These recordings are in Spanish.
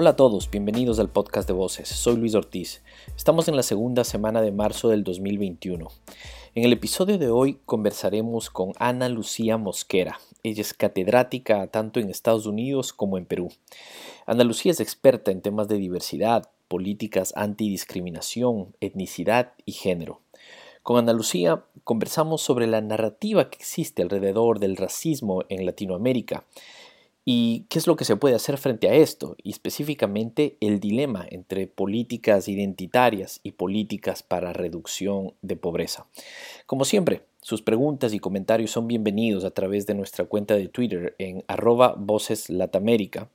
Hola a todos, bienvenidos al podcast de Voces. Soy Luis Ortiz. Estamos en la segunda semana de marzo del 2021. En el episodio de hoy conversaremos con Ana Lucía Mosquera. Ella es catedrática tanto en Estados Unidos como en Perú. Ana Lucía es experta en temas de diversidad, políticas antidiscriminación, etnicidad y género. Con Ana Lucía conversamos sobre la narrativa que existe alrededor del racismo en Latinoamérica ¿Y qué es lo que se puede hacer frente a esto? Y específicamente el dilema entre políticas identitarias y políticas para reducción de pobreza. Como siempre, sus preguntas y comentarios son bienvenidos a través de nuestra cuenta de Twitter en arroba voceslatamérica,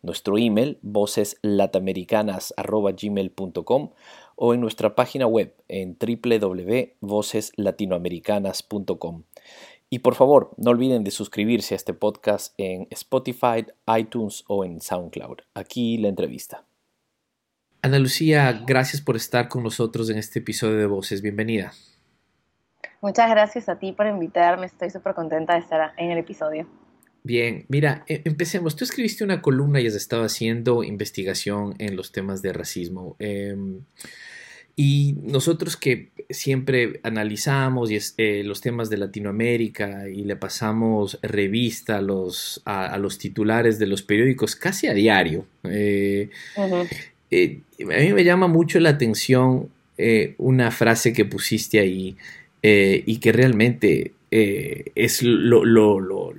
nuestro email voceslatamericanas.gmail.com o en nuestra página web en www.voceslatinoamericanas.com. Y por favor, no olviden de suscribirse a este podcast en Spotify, iTunes o en SoundCloud. Aquí la entrevista. Ana Lucía, gracias por estar con nosotros en este episodio de Voces. Bienvenida. Muchas gracias a ti por invitarme. Estoy súper contenta de estar en el episodio. Bien, mira, e, empecemos. Tú escribiste una columna y has estado haciendo investigación en los temas de racismo. Em, y nosotros que siempre analizamos eh, los temas de Latinoamérica y le pasamos revista a los, a, los titulares de los periódicos casi a diario, eh, eh, a mí me llama mucho la atención una frase que pusiste ahí y que realmente eh, es lo, lo, lo,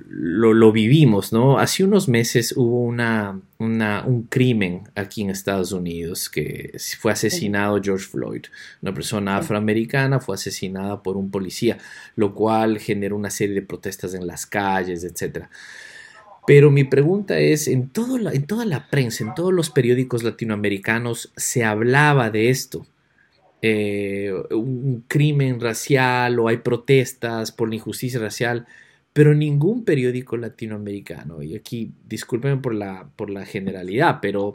lo, vivimos, ¿no? Hace unos meses hubo una, un crimen aquí en Estados Unidos que fue asesinado George Floyd, una persona afroamericana fue asesinada por un policía, lo cual generó una serie de protestas en las calles, etc. Pero mi pregunta es, en, todo en toda la prensa, en todos los periódicos latinoamericanos se hablaba de esto. Eh, un crimen racial o hay protestas por la injusticia racial, pero ningún periódico latinoamericano, y aquí discúlpenme por la, por la generalidad, pero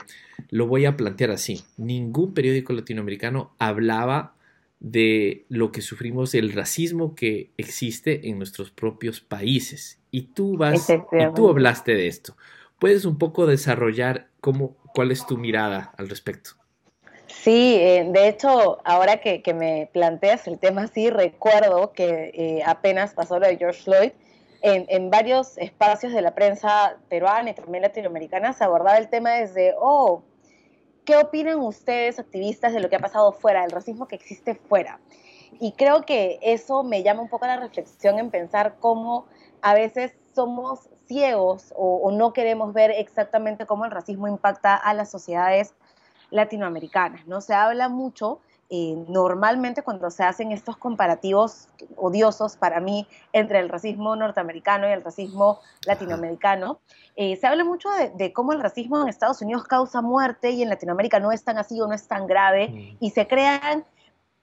lo voy a plantear así, ningún periódico latinoamericano hablaba de lo que sufrimos, el racismo que existe en nuestros propios países. Y tú vas, y tú hablaste de esto. ¿Puedes un poco desarrollar cómo, cuál es tu mirada al respecto? Sí, eh, de hecho, ahora que, me planteas el tema así, recuerdo que eh, apenas pasó lo de George Floyd, en, varios espacios de la prensa peruana y también latinoamericana se abordaba el tema desde, oh, ¿qué opinan ustedes, activistas, de lo que ha pasado fuera, del racismo que existe fuera? Y creo que eso me llama un poco a la reflexión en pensar cómo a veces somos ciegos o no queremos ver exactamente cómo el racismo impacta a las sociedades latinoamericanas, ¿no? Se habla mucho eh, normalmente cuando se hacen estos comparativos odiosos para mí entre el racismo norteamericano y el racismo latinoamericano, eh, se habla mucho de, cómo el racismo en Estados Unidos causa muerte y en Latinoamérica no es tan así o no es tan grave mm. y se crean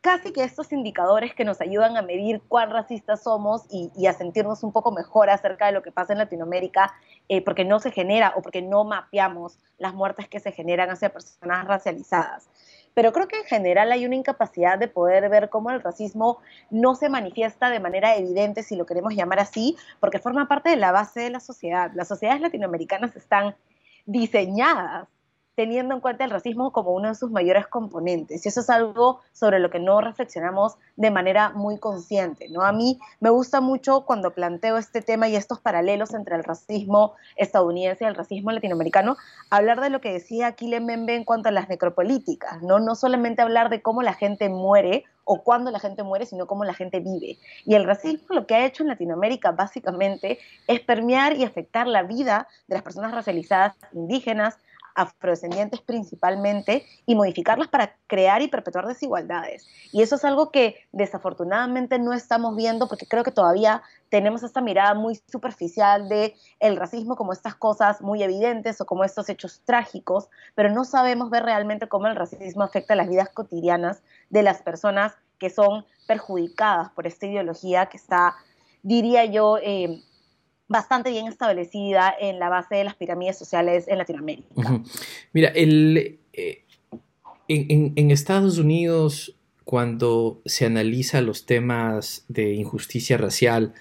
casi que estos indicadores que nos ayudan a medir cuán racistas somos y, a sentirnos un poco mejor acerca de lo que pasa en Latinoamérica, eh, porque no se genera o porque no mapeamos las muertes que se generan hacia personas racializadas. Pero creo que en general hay una incapacidad de poder ver cómo el racismo no se manifiesta de manera evidente, si lo queremos llamar así, porque forma parte de la base de la sociedad. Las sociedades latinoamericanas están diseñadas teniendo en cuenta el racismo como uno de sus mayores componentes. Y eso es algo sobre lo que no reflexionamos de manera muy consciente. ¿no? A mí me gusta mucho cuando planteo este tema y estos paralelos entre el racismo estadounidense y el racismo latinoamericano, hablar de lo que decía Kile Membe en cuanto a las necropolíticas, ¿no? no solamente hablar de cómo la gente muere o cuándo la gente muere, sino cómo la gente vive. Y el racismo lo que ha hecho en Latinoamérica básicamente es permear y afectar la vida de las personas racializadas indígenas, afrodescendientes principalmente y modificarlas para crear y perpetuar desigualdades. Y eso es algo que desafortunadamente no estamos viendo porque creo que todavía tenemos esta mirada muy superficial de el racismo como estas cosas muy evidentes o como estos hechos trágicos, pero no sabemos ver realmente cómo el racismo afecta las vidas cotidianas de las personas que son perjudicadas por esta ideología que está, diría yo, eh, bastante bien establecida en la base de las pirámides sociales en Latinoamérica. Mira, el, eh, en, Estados Unidos, cuando se analiza los temas de injusticia racial,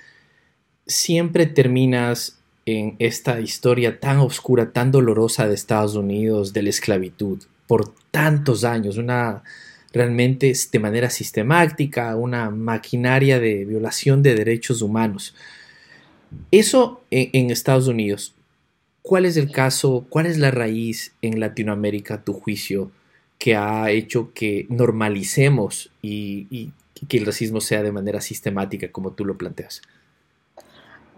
siempre terminas en esta historia tan oscura, tan dolorosa de Estados Unidos, de la esclavitud, por tantos años, una realmente de manera sistemática, una maquinaria de violación de derechos humanos. Eso en, Estados Unidos. ¿Cuál es el caso, cuál es la raíz en Latinoamérica, tu juicio, que ha hecho que normalicemos y que el racismo sea de manera sistemática, como tú lo planteas?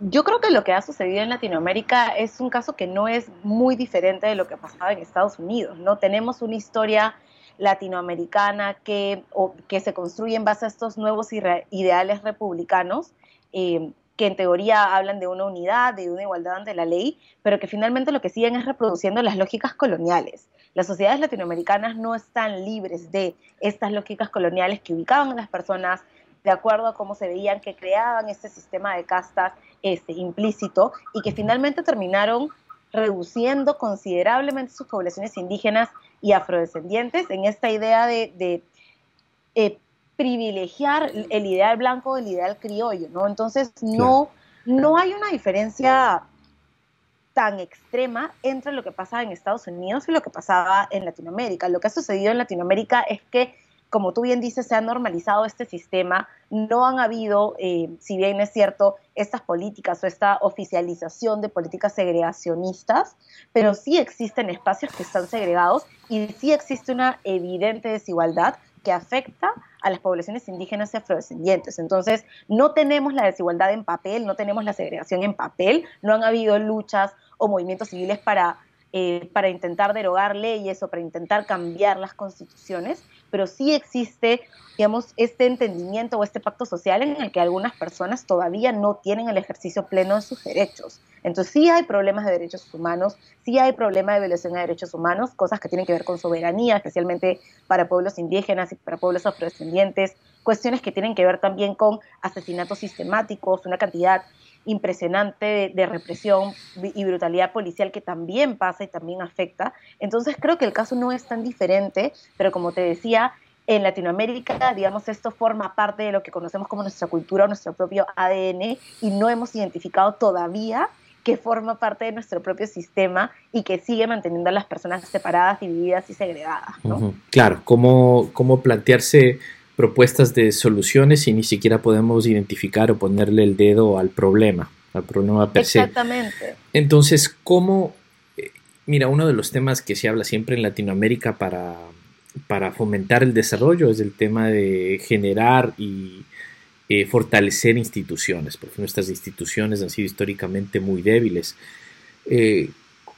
Yo creo que lo que ha sucedido en Latinoamérica es un caso que no es muy diferente de lo que pasaba en Estados Unidos, ¿no? Tenemos una historia latinoamericana que, que se construye en base a estos nuevos ideales republicanos, eh, que en teoría hablan de una unidad, de una igualdad ante la ley, pero que finalmente lo que siguen es reproduciendo las lógicas coloniales. Las sociedades latinoamericanas no están libres de estas lógicas coloniales que ubicaban a las personas de acuerdo a cómo se veían, que creaban este sistema de castas este, implícito y que finalmente terminaron reduciendo considerablemente sus poblaciones indígenas y afrodescendientes en esta idea de, eh, privilegiar el ideal blanco del ideal criollo, ¿no? Entonces no, no hay una diferencia tan extrema entre lo que pasaba en Estados Unidos y lo que pasaba en Latinoamérica. Lo que ha sucedido en Latinoamérica es que como tú bien dices, se ha normalizado este sistema, no han habido, eh, si bien es cierto, estas políticas o esta oficialización de políticas segregacionistas, pero sí existen espacios que están segregados y sí existe una evidente desigualdad que afecta a las poblaciones indígenas y afrodescendientes. Entonces, no tenemos la desigualdad en papel, no tenemos la segregación en papel, no han habido luchas o movimientos civiles para eh, para intentar derogar leyes o para intentar cambiar las constituciones, pero sí existe, digamos, este entendimiento o este pacto social en el que algunas personas todavía no tienen el ejercicio pleno de sus derechos. Entonces sí hay problemas de derechos humanos, sí hay problemas de violación de derechos humanos, cosas que tienen que ver con soberanía, especialmente para pueblos indígenas y para pueblos afrodescendientes, cuestiones que tienen que ver también con asesinatos sistemáticos, una cantidad impresionante de, represión y brutalidad policial que también pasa y también afecta. Entonces creo que el caso no es tan diferente, pero como te decía, en Latinoamérica, digamos, esto forma parte de lo que conocemos como nuestra cultura, nuestro propio ADN, y no hemos identificado todavía que forma parte de nuestro propio sistema y que sigue manteniendo a las personas separadas, divididas y segregadas. Claro, ¿cómo, cómo plantearse propuestas de soluciones y ni siquiera podemos identificar o ponerle el dedo al problema, al problema per se. Exactamente. Entonces, ¿cómo? Eh, mira, uno de los temas que se habla siempre en Latinoamérica para, para fomentar el desarrollo es el tema de generar y eh, fortalecer instituciones, porque nuestras instituciones han sido históricamente muy débiles. Eh,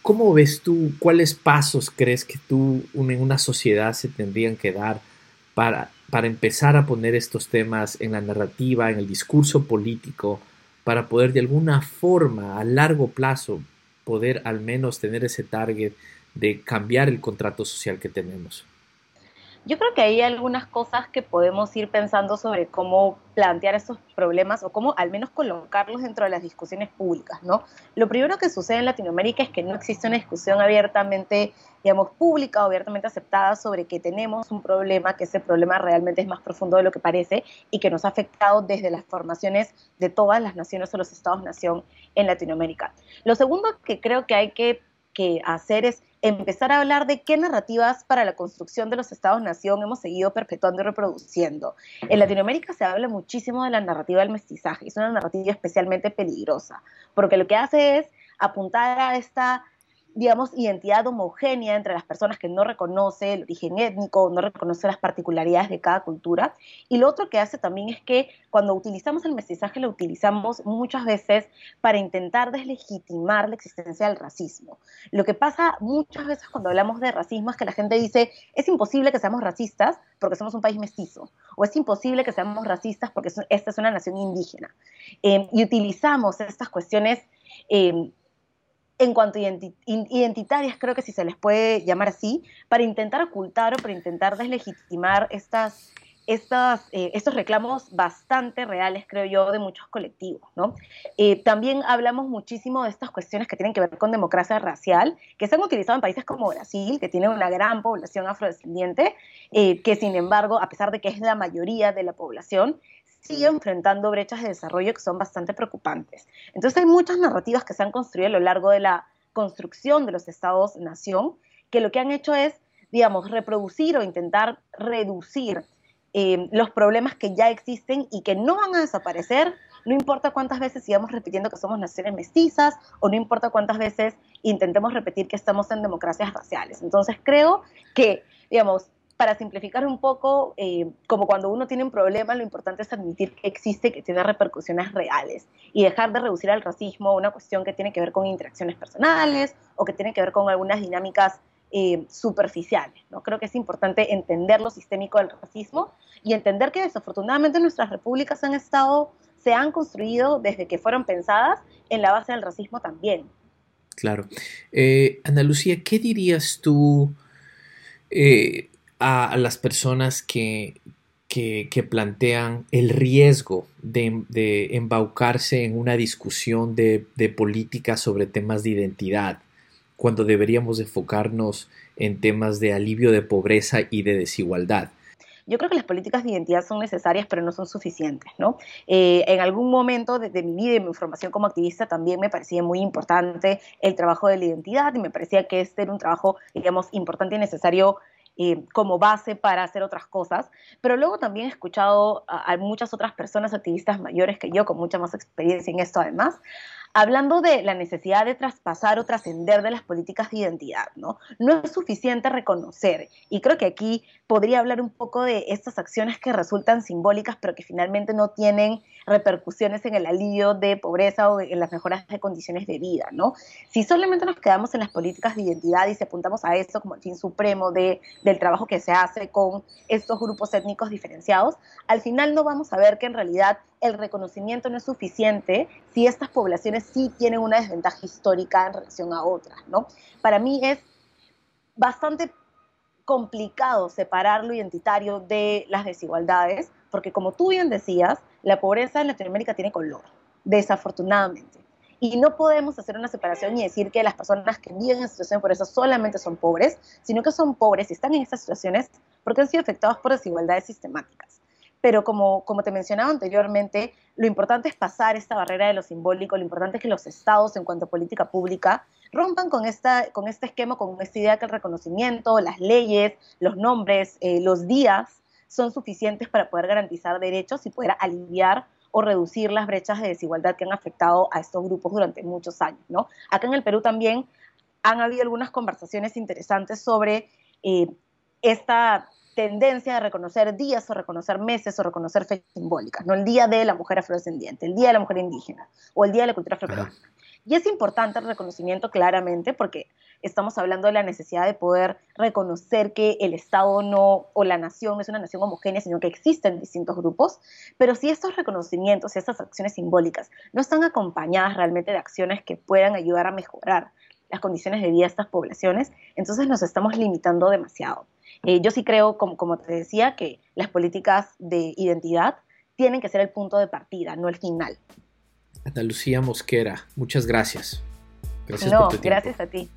¿Cómo ves tú, cuáles pasos crees que tú en una sociedad se tendrían que dar para para empezar a poner estos temas en la narrativa, en el discurso político, para poder de alguna forma a largo plazo poder al menos tener ese target de cambiar el contrato social que tenemos. Yo creo que hay algunas cosas que podemos ir pensando sobre cómo plantear esos problemas o cómo al menos colocarlos dentro de las discusiones públicas, ¿no? Lo primero que sucede en Latinoamérica es que no existe una discusión abiertamente, digamos, pública o abiertamente aceptada sobre que tenemos un problema, que ese problema realmente es más profundo de lo que parece y que nos ha afectado desde las formaciones de todas las naciones o los estados-nación en Latinoamérica. Lo segundo que creo que hay que hacer es empezar a hablar de qué narrativas para la construcción de los estados-nación hemos seguido perpetuando y reproduciendo. En Latinoamérica se habla muchísimo de la narrativa del mestizaje, es una narrativa especialmente peligrosa, porque lo que hace es apuntar a esta digamos, identidad homogénea entre las personas que no reconoce el origen étnico, no reconoce las particularidades de cada cultura. Y lo otro que hace también es que cuando utilizamos el mestizaje lo utilizamos muchas veces para intentar deslegitimar la existencia del racismo. Lo que pasa muchas veces cuando hablamos de racismo es que la gente dice, es imposible que seamos racistas porque somos un país mestizo, o es imposible que seamos racistas porque esta es una nación indígena. Eh, y utilizamos estas cuestiones eh, en cuanto a identitarias, creo que si se les puede llamar así, para intentar ocultar o para intentar deslegitimar estas, eh, estos reclamos bastante reales, creo yo, de muchos colectivos. ¿no? Eh, también hablamos muchísimo de estas cuestiones que tienen que ver con democracia racial, que se han utilizado en países como Brasil, que tiene una gran población afrodescendiente, eh, que sin embargo, a pesar de que es la mayoría de la población, sigue enfrentando brechas de desarrollo que son bastante preocupantes. Entonces hay muchas narrativas que se han construido a lo largo de la construcción de los estados-nación que lo que han hecho es, digamos, reproducir o intentar reducir eh, los problemas que ya existen y que no van a desaparecer, no importa cuántas veces sigamos repitiendo que somos naciones mestizas o no importa cuántas veces intentemos repetir que estamos en democracias raciales. Entonces creo que, digamos, para simplificar un poco, eh, como cuando uno tiene un problema, lo importante es admitir que existe, que tiene repercusiones reales y dejar de reducir al racismo una cuestión que tiene que ver con interacciones personales o que tiene que ver con algunas dinámicas eh, superficiales. ¿no? Creo que es importante entender lo sistémico del racismo y entender que desafortunadamente nuestras repúblicas han estado, se han construido desde que fueron pensadas en la base del racismo también. Claro. Eh, Ana Lucía, ¿qué dirías tú? A, las personas que, que, plantean el riesgo de, embaucarse en una discusión de, política sobre temas de identidad, cuando deberíamos enfocarnos en temas de alivio de pobreza y de desigualdad. Yo creo que las políticas de identidad son necesarias, pero no son suficientes, ¿no? Eh, en algún momento de, de, mi vida y mi formación como activista también me parecía muy importante el trabajo de la identidad y me parecía que este era un trabajo, digamos, importante y necesario eh, como base para hacer otras cosas, pero luego también he escuchado a, a, muchas otras personas activistas mayores que yo, con mucha más experiencia en esto además, hablando de la necesidad de traspasar o trascender de las políticas de identidad, ¿no? No es suficiente reconocer, y creo que aquí podría hablar un poco de estas acciones que resultan simbólicas, pero que finalmente no tienen repercusiones en el alivio de pobreza o en las mejoras de condiciones de vida, ¿no? Si solamente nos quedamos en las políticas de identidad y si apuntamos a eso como el fin supremo de, del trabajo que se hace con estos grupos étnicos diferenciados, al final no vamos a ver que en realidad el reconocimiento no es suficiente si estas poblaciones sí tienen una desventaja histórica en relación a otras, ¿no? Para mí es bastante complicado separar lo identitario de las desigualdades, porque como tú bien decías, la pobreza en Latinoamérica tiene color, desafortunadamente. Y no podemos hacer una separación y decir que las personas que viven en situación de pobreza solamente son pobres, sino que son pobres y están en estas situaciones porque han sido afectados por desigualdades sistemáticas pero como, como te mencionaba anteriormente, lo importante es pasar esta barrera de lo simbólico, lo importante es que los estados en cuanto a política pública rompan con, esta, con este esquema, con esta idea que el reconocimiento, las leyes, los nombres, eh, los días son suficientes para poder garantizar derechos y poder aliviar o reducir las brechas de desigualdad que han afectado a estos grupos durante muchos años. ¿no? Acá en el Perú también han habido algunas conversaciones interesantes sobre eh, esta tendencia de reconocer días o reconocer meses o reconocer fechas simbólicas, ¿no? El Día de la Mujer Afrodescendiente, el Día de la Mujer Indígena o el Día de la Cultura Afroperuana. Y es importante el reconocimiento claramente porque estamos hablando de la necesidad de poder reconocer que el Estado no o la nación no es una nación homogénea, sino que existen distintos grupos, pero si estos reconocimientos y estas acciones simbólicas no están acompañadas realmente de acciones que puedan ayudar a mejorar las condiciones de vida de estas poblaciones, entonces nos estamos limitando demasiado. Eh, yo sí creo, como, como te decía, que las políticas de identidad tienen que ser el punto de partida, no el final. Ana Lucía Mosquera, muchas gracias. Gracias no, gracias a ti.